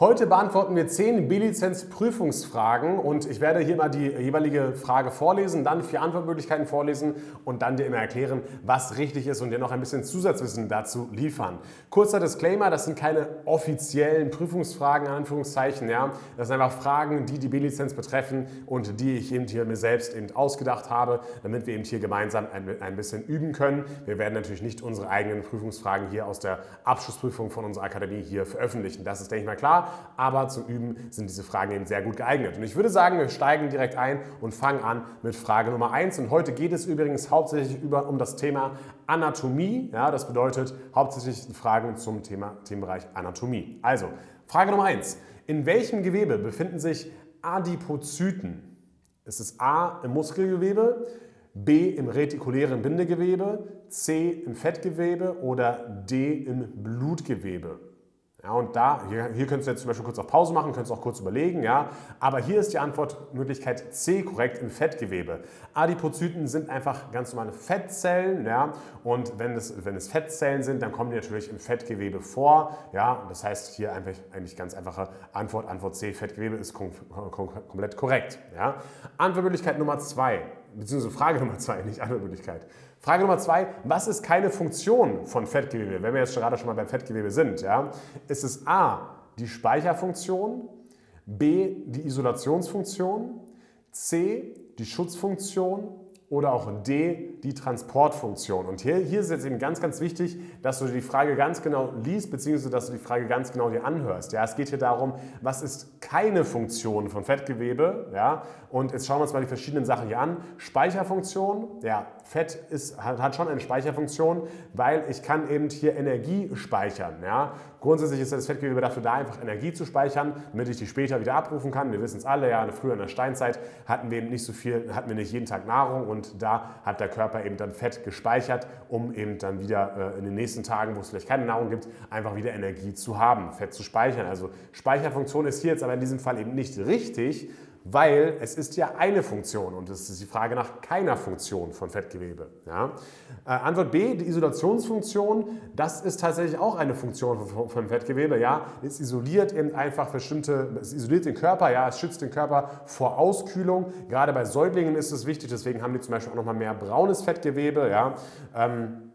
Heute beantworten wir 10 B-Lizenz-Prüfungsfragen und ich werde hier mal die jeweilige Frage vorlesen, dann vier Antwortmöglichkeiten vorlesen und dann dir immer erklären, was richtig ist und dir noch ein bisschen Zusatzwissen dazu liefern. Kurzer Disclaimer, das sind keine offiziellen Prüfungsfragen, in Anführungszeichen. Ja. Das sind einfach Fragen, die die B-Lizenz betreffen und die ich eben hier mir selbst eben ausgedacht habe, damit wir eben hier gemeinsam ein, ein bisschen üben können. Wir werden natürlich nicht unsere eigenen Prüfungsfragen hier aus der Abschlussprüfung von unserer Akademie hier veröffentlichen. Das ist, denke ich mal, klar aber zum Üben sind diese Fragen eben sehr gut geeignet. Und ich würde sagen, wir steigen direkt ein und fangen an mit Frage Nummer 1. Und heute geht es übrigens hauptsächlich über, um das Thema Anatomie. Ja, das bedeutet hauptsächlich Fragen zum Thema, Themenbereich Anatomie. Also, Frage Nummer 1. In welchem Gewebe befinden sich Adipozyten? Ist es A im Muskelgewebe, B im retikulären Bindegewebe, C im Fettgewebe oder D im Blutgewebe? Ja, und da, hier, hier könntest du jetzt zum Beispiel kurz auf Pause machen, könntest auch kurz überlegen, ja. Aber hier ist die Antwortmöglichkeit C korrekt im Fettgewebe. Adipozyten sind einfach ganz normale Fettzellen, ja. Und wenn es, wenn es Fettzellen sind, dann kommen die natürlich im Fettgewebe vor, ja. Das heißt hier einfach, eigentlich ganz einfache Antwort, Antwort C, Fettgewebe ist kom kom komplett korrekt, ja. Antwortmöglichkeit Nummer zwei, beziehungsweise Frage Nummer zwei, nicht Antwortmöglichkeit. Frage Nummer zwei, was ist keine Funktion von Fettgewebe? Wenn wir jetzt gerade schon mal beim Fettgewebe sind, ja, ist es A, die Speicherfunktion, B, die Isolationsfunktion, C, die Schutzfunktion oder auch D, die Transportfunktion. Und hier, hier ist jetzt eben ganz, ganz wichtig, dass du die Frage ganz genau liest, beziehungsweise dass du die Frage ganz genau dir anhörst. Ja, es geht hier darum, was ist keine Funktion von Fettgewebe? Ja, und jetzt schauen wir uns mal die verschiedenen Sachen hier an. Speicherfunktion, ja, Fett ist, hat schon eine Speicherfunktion, weil ich kann eben hier Energie speichern. Ja. Grundsätzlich ist das Fettgewebe dafür da, einfach Energie zu speichern, damit ich die später wieder abrufen kann. Wir wissen es alle, ja, früher in der Steinzeit hatten wir eben nicht so viel, hatten wir nicht jeden Tag Nahrung und da hat der Körper eben dann Fett gespeichert, um eben dann wieder äh, in den nächsten Tagen, wo es vielleicht keine Nahrung gibt, einfach wieder Energie zu haben, Fett zu speichern. Also Speicherfunktion ist hier jetzt aber in diesem Fall eben nicht richtig, weil es ist ja eine Funktion und es ist die Frage nach keiner Funktion von Fettgewebe. Ja? Äh, Antwort B, die Isolationsfunktion, das ist tatsächlich auch eine Funktion von, von Fettgewebe. Ja? Es isoliert eben einfach bestimmte, es isoliert den Körper, ja? es schützt den Körper vor Auskühlung. Gerade bei Säuglingen ist es wichtig, deswegen haben die zum Beispiel auch nochmal mehr braunes Fettgewebe. Ja? Ähm,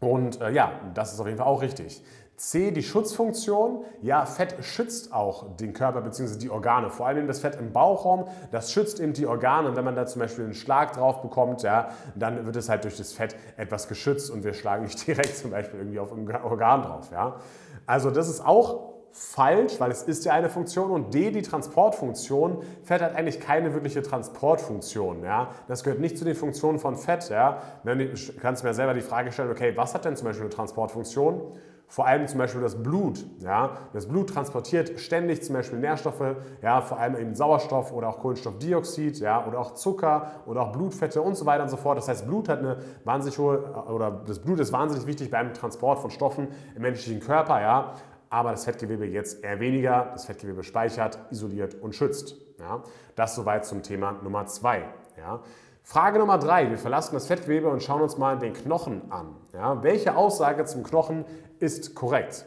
und äh, ja, das ist auf jeden Fall auch richtig. C, die Schutzfunktion. Ja, Fett schützt auch den Körper bzw. die Organe. Vor allem das Fett im Bauchraum, das schützt eben die Organe. Und wenn man da zum Beispiel einen Schlag drauf bekommt, ja, dann wird es halt durch das Fett etwas geschützt und wir schlagen nicht direkt zum Beispiel irgendwie auf ein Organ drauf. Ja. Also das ist auch falsch, weil es ist ja eine Funktion und D, die Transportfunktion. Fett hat eigentlich keine wirkliche Transportfunktion. Ja? Das gehört nicht zu den Funktionen von Fett. Ja? Dann kannst du mir selber die Frage stellen, okay, was hat denn zum Beispiel eine Transportfunktion? Vor allem zum Beispiel das Blut. Ja? Das Blut transportiert ständig zum Beispiel Nährstoffe, ja, vor allem eben Sauerstoff oder auch Kohlenstoffdioxid ja, oder auch Zucker oder auch Blutfette und so weiter und so fort. Das heißt, Blut hat eine wahnsinnig hohe, oder das Blut ist wahnsinnig wichtig beim Transport von Stoffen im menschlichen Körper. Ja? aber das Fettgewebe jetzt eher weniger. Das Fettgewebe speichert, isoliert und schützt. Ja? Das soweit zum Thema Nummer zwei. Ja? Frage Nummer drei. Wir verlassen das Fettgewebe und schauen uns mal den Knochen an. Ja? Welche Aussage zum Knochen ist korrekt?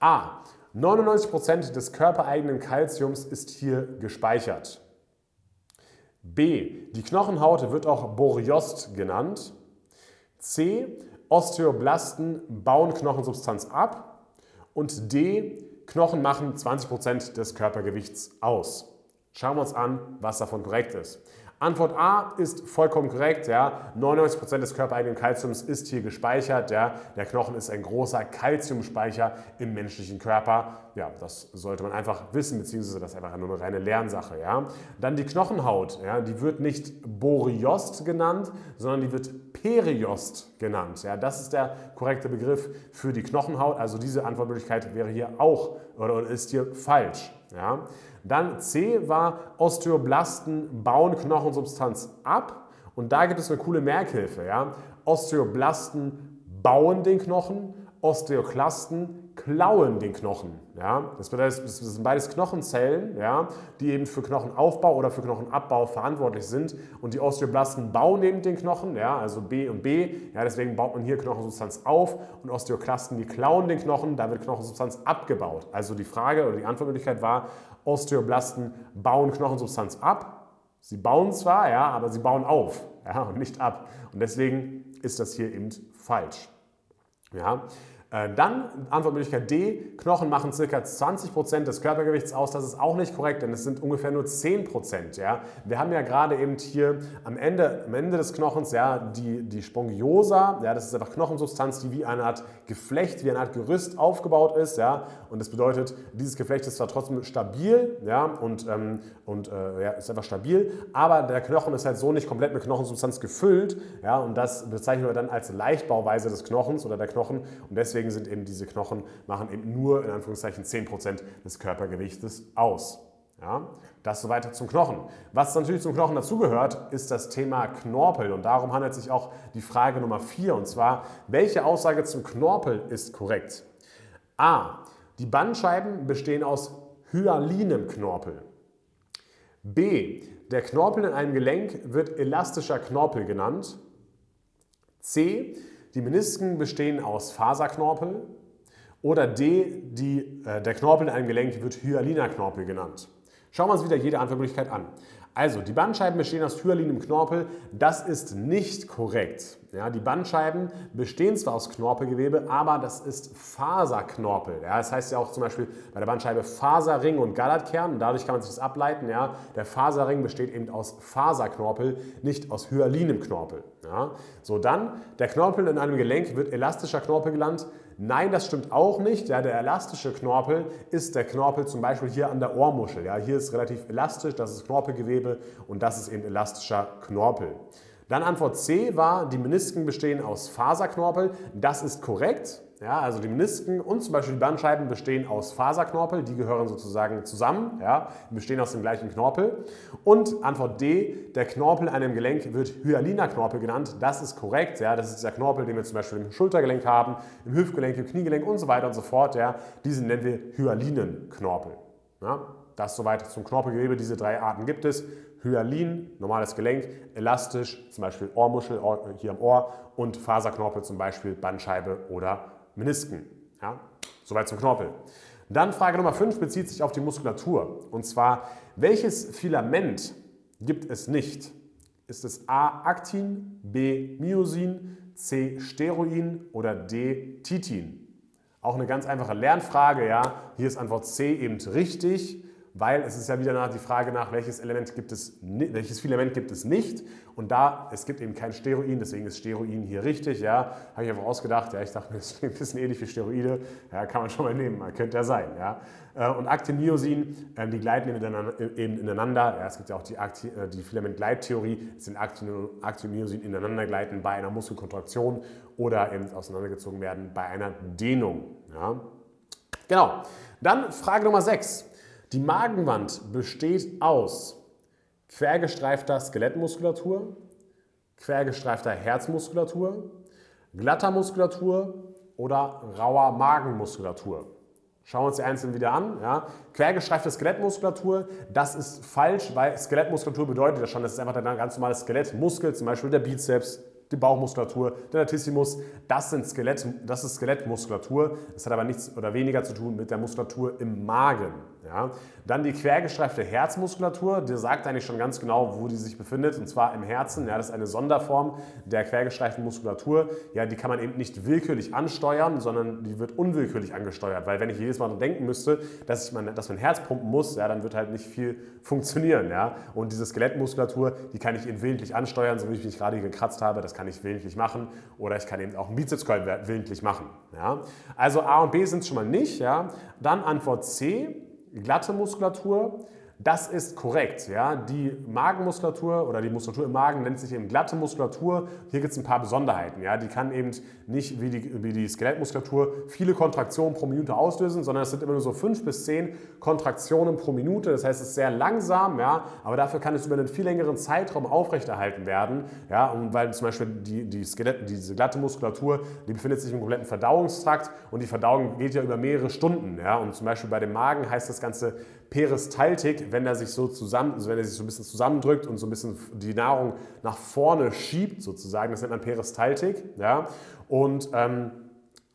A. 99% des körpereigenen Kalziums ist hier gespeichert. B. Die Knochenhaut wird auch Boriost genannt. C. Osteoblasten bauen Knochensubstanz ab. Und D, Knochen machen 20% des Körpergewichts aus. Schauen wir uns an, was davon korrekt ist. Antwort A ist vollkommen korrekt. Ja. 99% des körpereigenen Kalziums ist hier gespeichert. Ja. Der Knochen ist ein großer Kalziumspeicher im menschlichen Körper. Ja, das sollte man einfach wissen, beziehungsweise das ist einfach nur eine reine Lernsache. Ja. Dann die Knochenhaut. Ja. Die wird nicht Boriost genannt, sondern die wird Periost genannt. Ja. Das ist der korrekte Begriff für die Knochenhaut. Also diese Antwortmöglichkeit wäre hier auch oder ist hier falsch. Ja. Dann C war Osteoblasten bauen Knochensubstanz ab. Und da gibt es eine coole Merkhilfe. Ja? Osteoblasten bauen den Knochen, Osteoklasten klauen den Knochen. Ja? Das, bedeutet, das sind beides Knochenzellen, ja, die eben für Knochenaufbau oder für Knochenabbau verantwortlich sind. Und die Osteoblasten bauen eben den Knochen, ja, also B und B. Ja, deswegen baut man hier Knochensubstanz auf. Und Osteoklasten, die klauen den Knochen, da wird Knochensubstanz abgebaut. Also die Frage oder die Antwortmöglichkeit war, Osteoblasten bauen Knochensubstanz ab. Sie bauen zwar, ja, aber sie bauen auf ja, und nicht ab. Und deswegen ist das hier eben falsch. Ja. Äh, dann Antwortmöglichkeit D, Knochen machen ca. 20% des Körpergewichts aus. Das ist auch nicht korrekt, denn es sind ungefähr nur 10%. Ja? Wir haben ja gerade eben hier am Ende, am Ende des Knochens ja, die, die Spongiosa. Ja, das ist einfach Knochensubstanz, die wie eine Art Geflecht, wie eine Art Gerüst aufgebaut ist. Ja? Und das bedeutet, dieses Geflecht ist zwar trotzdem stabil ja? und, ähm, und äh, ja, ist einfach stabil, aber der Knochen ist halt so nicht komplett mit Knochensubstanz gefüllt. Ja? Und das bezeichnen wir dann als Leichtbauweise des Knochens oder der Knochen. Und deswegen deswegen sind eben diese Knochen, machen eben nur in Anführungszeichen 10% des Körpergewichtes aus. Ja, das soweit zum Knochen. Was natürlich zum Knochen dazugehört, ist das Thema Knorpel. Und darum handelt sich auch die Frage Nummer 4. Und zwar, welche Aussage zum Knorpel ist korrekt? A. Die Bandscheiben bestehen aus hyalinem Knorpel. B. Der Knorpel in einem Gelenk wird elastischer Knorpel genannt. C. Die Menisken bestehen aus Faserknorpel. Oder D, die, äh, der Knorpel in einem Gelenk wird hyaliner Knorpel genannt. Schauen wir uns wieder jede Antwortmöglichkeit an. Also, die Bandscheiben bestehen aus hyalinem Knorpel. Das ist nicht korrekt. Ja, die Bandscheiben bestehen zwar aus Knorpelgewebe, aber das ist Faserknorpel. Ja, das heißt ja auch zum Beispiel bei der Bandscheibe Faserring und Gallertkern. Dadurch kann man sich das ableiten. Ja. Der Faserring besteht eben aus Faserknorpel, nicht aus hyalinem Knorpel. Ja. So, dann, der Knorpel in einem Gelenk wird elastischer Knorpel genannt. Nein, das stimmt auch nicht. Ja, der elastische Knorpel ist der Knorpel zum Beispiel hier an der Ohrmuschel. Ja, hier ist relativ elastisch, das ist Knorpelgewebe und das ist eben elastischer Knorpel. Dann Antwort C war, die Menisken bestehen aus Faserknorpel. Das ist korrekt. Ja, also die Menisken und zum Beispiel die Bandscheiben bestehen aus Faserknorpel, die gehören sozusagen zusammen, ja, bestehen aus dem gleichen Knorpel. Und Antwort D, der Knorpel an einem Gelenk wird hyaliner Knorpel genannt. Das ist korrekt, ja, das ist der Knorpel, den wir zum Beispiel im Schultergelenk haben, im Hüftgelenk, im Kniegelenk und so weiter und so fort. Ja. Diesen nennen wir hyalinen Knorpel. Ja. Das soweit zum Knorpelgewebe, diese drei Arten gibt es. Hyalin, normales Gelenk, elastisch, zum Beispiel Ohrmuschel hier am Ohr und Faserknorpel, zum Beispiel Bandscheibe oder Menisken. Ja? Soweit zum Knorpel. Dann Frage Nummer 5 bezieht sich auf die Muskulatur. Und zwar, welches Filament gibt es nicht? Ist es A. Aktin, B. Myosin, C. Steroin oder D. Titin? Auch eine ganz einfache Lernfrage. Ja? Hier ist Antwort C eben richtig weil es ist ja wieder die Frage nach, welches Element gibt es, welches Filament gibt es nicht. Und da, es gibt eben kein Steroin, deswegen ist Steroin hier richtig. Ja, habe ich einfach ausgedacht. Ja, ich dachte mir, das ist ein bisschen ähnlich wie Steroide. Ja, kann man schon mal nehmen, könnte ja sein. Ja. Äh, und Actin-Myosin, ähm, die gleiten eben ineinander. Ja, es gibt ja auch die, äh, die Filamentgleittheorie, dass sind Actin-Myosin ineinander gleiten bei einer Muskelkontraktion oder eben auseinandergezogen werden bei einer Dehnung. Ja. Genau. Dann Frage Nummer 6. Die Magenwand besteht aus quergestreifter Skelettmuskulatur, quergestreifter Herzmuskulatur, glatter Muskulatur oder rauer Magenmuskulatur. Schauen wir uns die einzelnen wieder an. Ja. Quergestreifte Skelettmuskulatur, das ist falsch, weil Skelettmuskulatur bedeutet ja schon, das ist einfach der ganz normale Skelettmuskel, zum Beispiel der Bizeps, die Bauchmuskulatur, der Latissimus, das, sind Skelett, das ist Skelettmuskulatur. Das hat aber nichts oder weniger zu tun mit der Muskulatur im Magen. Ja. Dann die quergestreifte Herzmuskulatur, die sagt eigentlich schon ganz genau, wo die sich befindet, und zwar im Herzen. Ja, das ist eine Sonderform der quergestreiften Muskulatur. Ja, die kann man eben nicht willkürlich ansteuern, sondern die wird unwillkürlich angesteuert. Weil wenn ich jedes Mal denken müsste, dass, ich mein, dass mein Herz pumpen muss, ja, dann wird halt nicht viel funktionieren. Ja. Und diese Skelettmuskulatur, die kann ich eben willentlich ansteuern, so wie ich mich gerade gekratzt habe, das kann ich willentlich machen. Oder ich kann eben auch einen Bizepscurl willentlich machen. Ja. Also A und B sind es schon mal nicht. Ja. Dann Antwort C glatte Muskulatur. Das ist korrekt. Ja? Die Magenmuskulatur oder die Muskulatur im Magen nennt sich eben glatte Muskulatur. Hier gibt es ein paar Besonderheiten. Ja? Die kann eben nicht wie die, wie die Skelettmuskulatur viele Kontraktionen pro Minute auslösen, sondern es sind immer nur so fünf bis zehn Kontraktionen pro Minute. Das heißt, es ist sehr langsam, ja? aber dafür kann es über einen viel längeren Zeitraum aufrechterhalten werden. Ja? Und weil zum Beispiel die, die Skelett, diese glatte Muskulatur, die befindet sich im kompletten Verdauungstrakt und die Verdauung geht ja über mehrere Stunden. Ja? Und zum Beispiel bei dem Magen heißt das Ganze Peristaltik, wenn er sich so zusammen, also wenn er sich so ein bisschen zusammendrückt und so ein bisschen die Nahrung nach vorne schiebt, sozusagen. Das nennt man Peristaltik. Ja? Und ähm,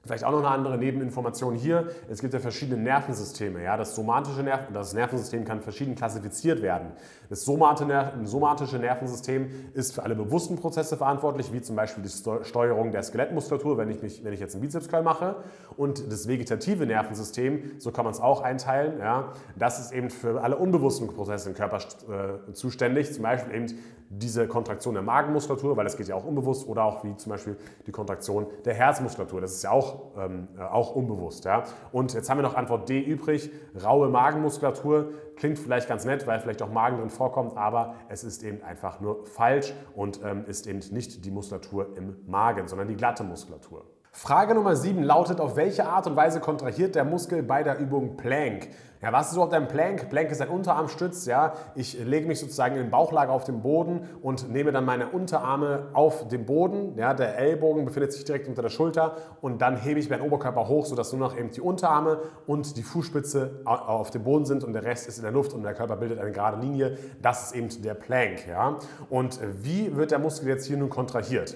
Vielleicht auch noch eine andere Nebeninformation hier. Es gibt ja verschiedene Nervensysteme. Ja? Das somatische Nerv das Nervensystem kann verschieden klassifiziert werden. Das somatische Nervensystem ist für alle bewussten Prozesse verantwortlich, wie zum Beispiel die Steuerung der Skelettmuskulatur, wenn ich, mich, wenn ich jetzt einen Bizepscurl mache. Und das vegetative Nervensystem, so kann man es auch einteilen, ja? das ist eben für alle unbewussten Prozesse im Körper äh, zuständig. Zum Beispiel eben diese Kontraktion der Magenmuskulatur, weil das geht ja auch unbewusst, oder auch wie zum Beispiel die Kontraktion der Herzmuskulatur. Das ist ja auch, ähm, äh, auch unbewusst. Ja? Und jetzt haben wir noch Antwort D übrig. Raue Magenmuskulatur klingt vielleicht ganz nett, weil vielleicht auch Magen drin vorkommt, aber es ist eben einfach nur falsch und ähm, ist eben nicht die Muskulatur im Magen, sondern die glatte Muskulatur. Frage Nummer 7 lautet, auf welche Art und Weise kontrahiert der Muskel bei der Übung Plank? Ja, was ist überhaupt ein Plank? Plank ist ein Unterarmstütz. Ja? Ich lege mich sozusagen in den Bauchlage auf den Boden und nehme dann meine Unterarme auf den Boden. Ja? Der Ellbogen befindet sich direkt unter der Schulter und dann hebe ich meinen Oberkörper hoch, sodass nur noch eben die Unterarme und die Fußspitze auf dem Boden sind und der Rest ist in der Luft und der Körper bildet eine gerade Linie. Das ist eben der Plank. Ja? Und wie wird der Muskel jetzt hier nun kontrahiert?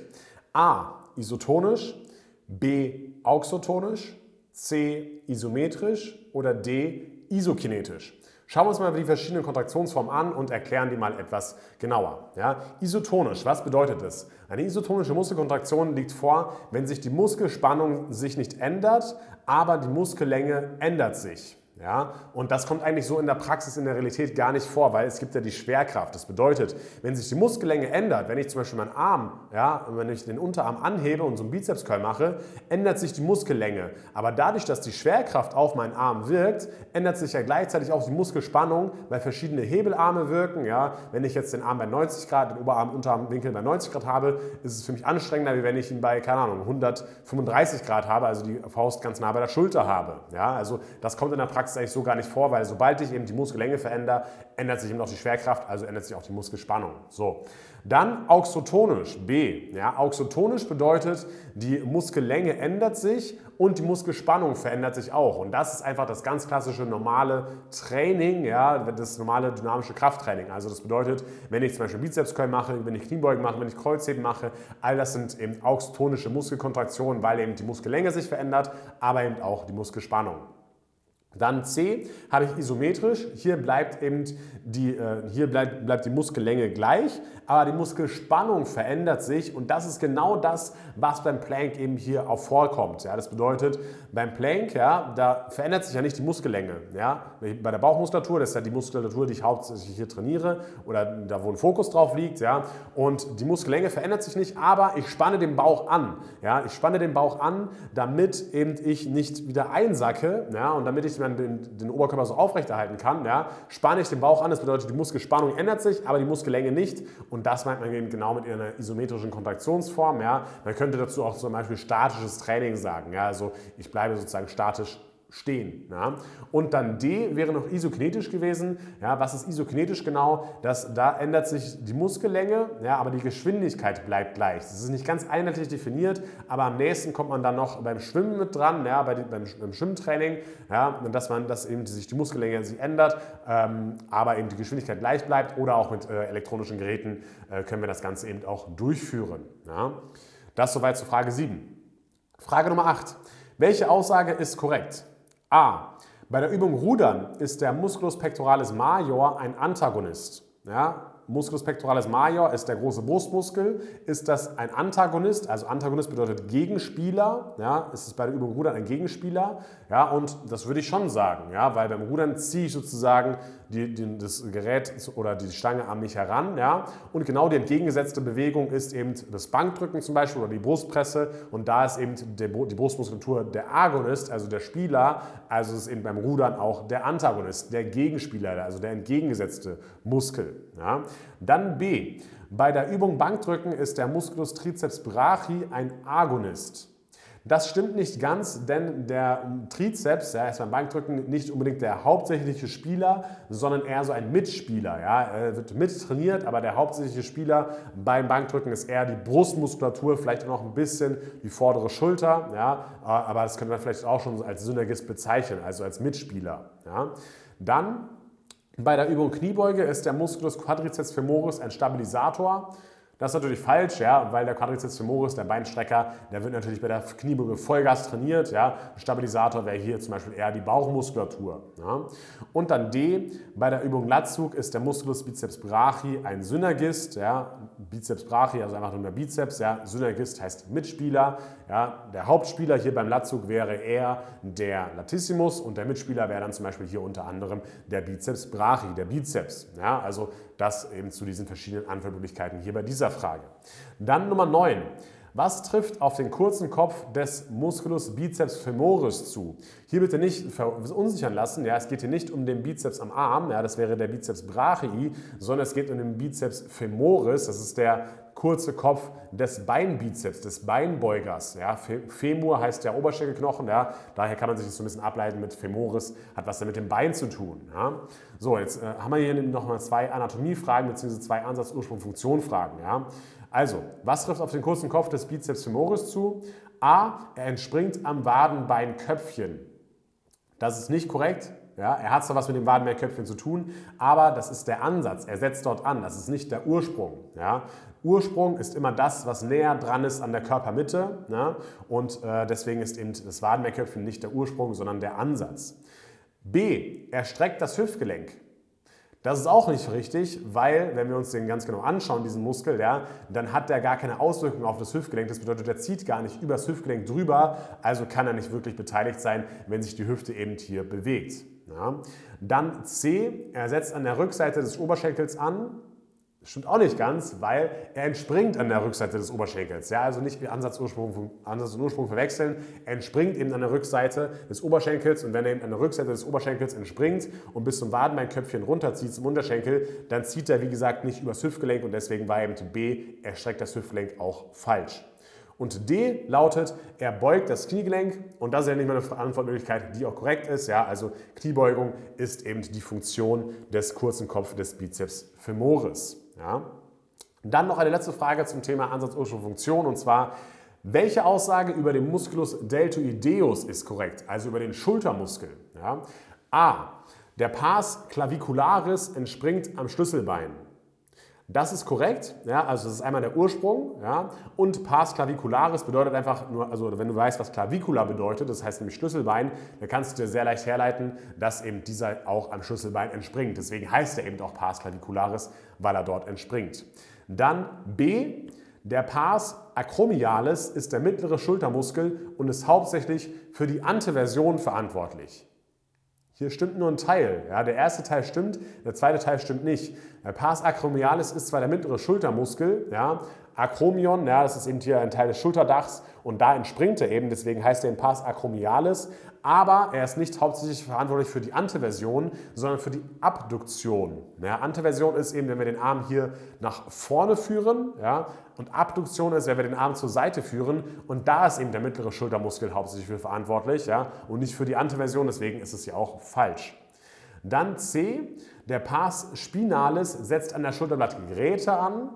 A. Isotonisch. B. Auxotonisch, C. Isometrisch oder D. Isokinetisch. Schauen wir uns mal die verschiedenen Kontraktionsformen an und erklären die mal etwas genauer. Ja, isotonisch, was bedeutet das? Eine isotonische Muskelkontraktion liegt vor, wenn sich die Muskelspannung sich nicht ändert, aber die Muskellänge ändert sich. Ja? Und das kommt eigentlich so in der Praxis, in der Realität gar nicht vor, weil es gibt ja die Schwerkraft. Das bedeutet, wenn sich die Muskellänge ändert, wenn ich zum Beispiel meinen Arm, ja, wenn ich den Unterarm anhebe und so einen Bizepscurl mache, ändert sich die Muskellänge. Aber dadurch, dass die Schwerkraft auf meinen Arm wirkt, ändert sich ja gleichzeitig auch die Muskelspannung, weil verschiedene Hebelarme wirken. Ja? Wenn ich jetzt den Arm bei 90 Grad, den Oberarm, Unterarmwinkel bei 90 Grad habe, ist es für mich anstrengender, wie wenn ich ihn bei, keine Ahnung, 135 Grad habe, also die Faust ganz nah bei der Schulter habe. Ja? Also das kommt in der Praxis Praxis eigentlich so gar nicht vor, weil sobald ich eben die Muskellänge verändere, ändert sich eben auch die Schwerkraft, also ändert sich auch die Muskelspannung. So. Dann auxotonisch, B. Ja, auxotonisch bedeutet, die Muskellänge ändert sich und die Muskelspannung verändert sich auch. Und das ist einfach das ganz klassische normale Training, ja, das normale dynamische Krafttraining. Also das bedeutet, wenn ich zum Beispiel Bizepscurl mache, wenn ich Kniebeugen mache, wenn ich Kreuzheben mache, all das sind eben auxotonische Muskelkontraktionen, weil eben die Muskellänge sich verändert, aber eben auch die Muskelspannung. Dann C habe ich isometrisch. Hier bleibt eben die, äh, hier bleibt, bleibt die Muskellänge gleich, aber die Muskelspannung verändert sich und das ist genau das, was beim Plank eben hier auch vorkommt. Ja, das bedeutet, beim Plank, ja, da verändert sich ja nicht die Muskellänge. Ja. Bei der Bauchmuskulatur, das ist ja die Muskulatur, die ich hauptsächlich hier trainiere oder da, wo ein Fokus drauf liegt. Ja. Und die Muskellänge verändert sich nicht, aber ich spanne den Bauch an. Ja. Ich spanne den Bauch an, damit eben ich nicht wieder einsacke ja, und damit ich den, den Oberkörper so aufrechterhalten kann, ja, spanne ich den Bauch an. Das bedeutet, die Muskelspannung ändert sich, aber die Muskellänge nicht. Und das meint man eben genau mit einer isometrischen Kontraktionsform. Ja. Man könnte dazu auch zum Beispiel statisches Training sagen. Ja. Also ich bleibe sozusagen statisch stehen. Ja. Und dann D wäre noch isokinetisch gewesen. Ja, was ist isokinetisch genau? Das, da ändert sich die Muskellänge, ja, aber die Geschwindigkeit bleibt gleich. Das ist nicht ganz einheitlich definiert, aber am nächsten kommt man dann noch beim Schwimmen mit dran, ja, bei, beim, beim Schwimmtraining, ja, dass man, dass eben sich die Muskellänge sich ändert, ähm, aber eben die Geschwindigkeit gleich bleibt oder auch mit äh, elektronischen Geräten äh, können wir das Ganze eben auch durchführen. Ja. Das soweit zur Frage 7. Frage Nummer 8. Welche Aussage ist korrekt? A. Bei der Übung Rudern ist der Musculus pectoralis major ein Antagonist. Ja, Musculus pectoralis major ist der große Brustmuskel. Ist das ein Antagonist? Also Antagonist bedeutet Gegenspieler. Ja, ist es bei der Übung Rudern ein Gegenspieler? Ja, und das würde ich schon sagen, ja, weil beim Rudern ziehe ich sozusagen die, die, das Gerät oder die Stange an mich heran. Ja? Und genau die entgegengesetzte Bewegung ist eben das Bankdrücken zum Beispiel oder die Brustpresse. Und da ist eben der, die Brustmuskulatur der Agonist, also der Spieler. Also ist eben beim Rudern auch der Antagonist, der Gegenspieler, also der entgegengesetzte Muskel. Ja? Dann B. Bei der Übung Bankdrücken ist der Musculus triceps brachi ein Agonist. Das stimmt nicht ganz, denn der Trizeps ja, ist beim Bankdrücken nicht unbedingt der hauptsächliche Spieler, sondern eher so ein Mitspieler. Ja. Er wird mittrainiert, aber der hauptsächliche Spieler beim Bankdrücken ist eher die Brustmuskulatur, vielleicht auch noch ein bisschen die vordere Schulter. Ja. Aber das könnte man vielleicht auch schon als Synergist bezeichnen, also als Mitspieler. Ja. Dann bei der Übung Kniebeuge ist der Musculus quadriceps femoris ein Stabilisator. Das ist natürlich falsch, ja, weil der Quadriceps femoris, der Beinstrecker, der wird natürlich bei der Kniebeuge Vollgas trainiert. Ja. Stabilisator wäre hier zum Beispiel eher die Bauchmuskulatur. Ja. Und dann D, bei der Übung Latzug ist der Musculus biceps brachi ein Synergist. Ja. Bizeps brachi, also einfach nur der Bizeps. Ja. Synergist heißt Mitspieler. Ja. Der Hauptspieler hier beim Latzug wäre eher der Latissimus und der Mitspieler wäre dann zum Beispiel hier unter anderem der Bizeps brachi, der Bizeps. Ja. Also das eben zu diesen verschiedenen Antwortmöglichkeiten hier bei dieser Frage. Dann Nummer 9. Was trifft auf den kurzen Kopf des Musculus biceps femoris zu? Hier bitte nicht verunsichern lassen. Ja, es geht hier nicht um den Bizeps am Arm, ja, das wäre der Bizeps brachii, sondern es geht um den Bizeps femoris. Das ist der kurze Kopf des Beinbizeps, des Beinbeugers. Ja, Femur heißt der Oberschenkelknochen, ja, daher kann man sich das so ein bisschen ableiten mit Femoris, hat was mit dem Bein zu tun. Ja. So, jetzt äh, haben wir hier nochmal zwei Anatomiefragen bzw. zwei Ansatz-Ursprung-Funktion-Fragen. Ja. Also, was trifft auf den kurzen Kopf des Bizeps femoris zu? A, er entspringt am Wadenbeinköpfchen. Das ist nicht korrekt. Ja, er hat zwar was mit dem Wadenbeinköpfchen zu tun, aber das ist der Ansatz. Er setzt dort an. Das ist nicht der Ursprung. Ja. Ursprung ist immer das, was näher dran ist an der Körpermitte. Ja, und äh, deswegen ist eben das Wadenbeinköpfchen nicht der Ursprung, sondern der Ansatz. B. Er streckt das Hüftgelenk. Das ist auch nicht richtig, weil, wenn wir uns den ganz genau anschauen, diesen Muskel, ja, dann hat der gar keine Auswirkung auf das Hüftgelenk. Das bedeutet, der zieht gar nicht übers Hüftgelenk drüber, also kann er nicht wirklich beteiligt sein, wenn sich die Hüfte eben hier bewegt. Ja. Dann C, er setzt an der Rückseite des Oberschenkels an, stimmt auch nicht ganz, weil er entspringt an der Rückseite des Oberschenkels. Ja, also nicht Ansatz, Ursprung, Ansatz und Ursprung verwechseln. Er entspringt eben an der Rückseite des Oberschenkels und wenn er eben an der Rückseite des Oberschenkels entspringt und bis zum Wadenbeinköpfchen runterzieht zum Unterschenkel, dann zieht er wie gesagt nicht übers Hüftgelenk und deswegen war eben B, er streckt das Hüftgelenk auch falsch. Und D lautet, er beugt das Kniegelenk und das ist ja nicht mal eine Antwortmöglichkeit, die auch korrekt ist. Ja, also Kniebeugung ist eben die Funktion des kurzen Kopfes des Bizeps femoris. Ja? Dann noch eine letzte Frage zum Thema Ansatz, Ursprung, Funktion und zwar, welche Aussage über den Musculus deltoideus ist korrekt, also über den Schultermuskel? Ja? A. Der Pars clavicularis entspringt am Schlüsselbein. Das ist korrekt, ja, also das ist einmal der Ursprung, ja, und Pars clavicularis bedeutet einfach nur, also wenn du weißt, was Clavicula bedeutet, das heißt nämlich Schlüsselbein, dann kannst du dir sehr leicht herleiten, dass eben dieser auch am Schlüsselbein entspringt. Deswegen heißt er eben auch Pars clavicularis, weil er dort entspringt. Dann B, der Pars acromialis ist der mittlere Schultermuskel und ist hauptsächlich für die Anteversion verantwortlich. Hier stimmt nur ein Teil. Ja, der erste Teil stimmt, der zweite Teil stimmt nicht. Der Pars acromialis ist zwar der mittlere Schultermuskel, ja, Acromion, ja, das ist eben hier ein Teil des Schulterdachs und da entspringt er eben, deswegen heißt er Pars acromialis, aber er ist nicht hauptsächlich verantwortlich für die Anteversion, sondern für die Abduktion. Ja, Anteversion ist eben, wenn wir den Arm hier nach vorne führen ja, und Abduktion ist, wenn wir den Arm zur Seite führen und da ist eben der mittlere Schultermuskel hauptsächlich für verantwortlich ja, und nicht für die Anteversion, deswegen ist es ja auch falsch. Dann C, der Pars spinalis setzt an der Schulterblattgeräte an.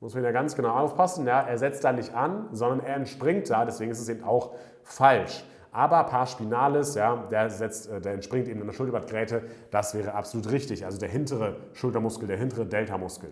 Muss man ja ganz genau aufpassen. Ja, er setzt da nicht an, sondern er entspringt da. Deswegen ist es eben auch falsch. Aber Pars spinalis, ja, der, setzt, äh, der entspringt eben an der Schulterblattgräte. Das wäre absolut richtig. Also der hintere Schultermuskel, der hintere Deltamuskel.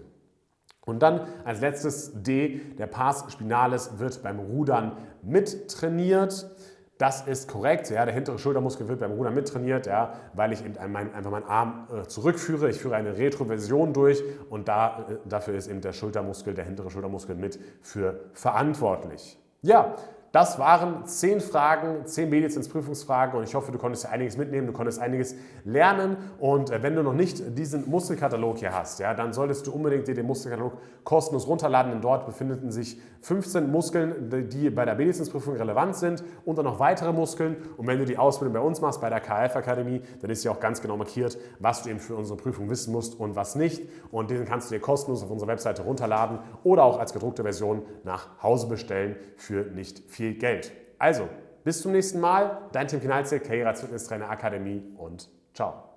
Und dann als letztes D, der Pars spinalis wird beim Rudern mittrainiert. Das ist korrekt. Ja, der hintere Schultermuskel wird beim Rudern mittrainiert, ja, weil ich mein, einfach meinen Arm äh, zurückführe. Ich führe eine Retroversion durch und da, äh, dafür ist eben der Schultermuskel, der hintere Schultermuskel mit für verantwortlich. Ja, das waren zehn Fragen, zehn Medizinprüfungsfragen und ich hoffe, du konntest einiges mitnehmen, du konntest einiges lernen. Und äh, wenn du noch nicht diesen Muskelkatalog hier hast, ja, dann solltest du unbedingt dir den Muskelkatalog kostenlos runterladen, denn dort befinden sich 15 Muskeln, die bei der Medizinprüfung relevant sind und dann noch weitere Muskeln. Und wenn du die Ausbildung bei uns machst, bei der KF Akademie, dann ist ja auch ganz genau markiert, was du eben für unsere Prüfung wissen musst und was nicht. Und den kannst du dir kostenlos auf unserer Webseite runterladen oder auch als gedruckte Version nach Hause bestellen für nicht viel viel Geld. Also, bis zum nächsten Mal. Dein Tim Knalze, Karriere als Fitnesstrainer Akademie und ciao.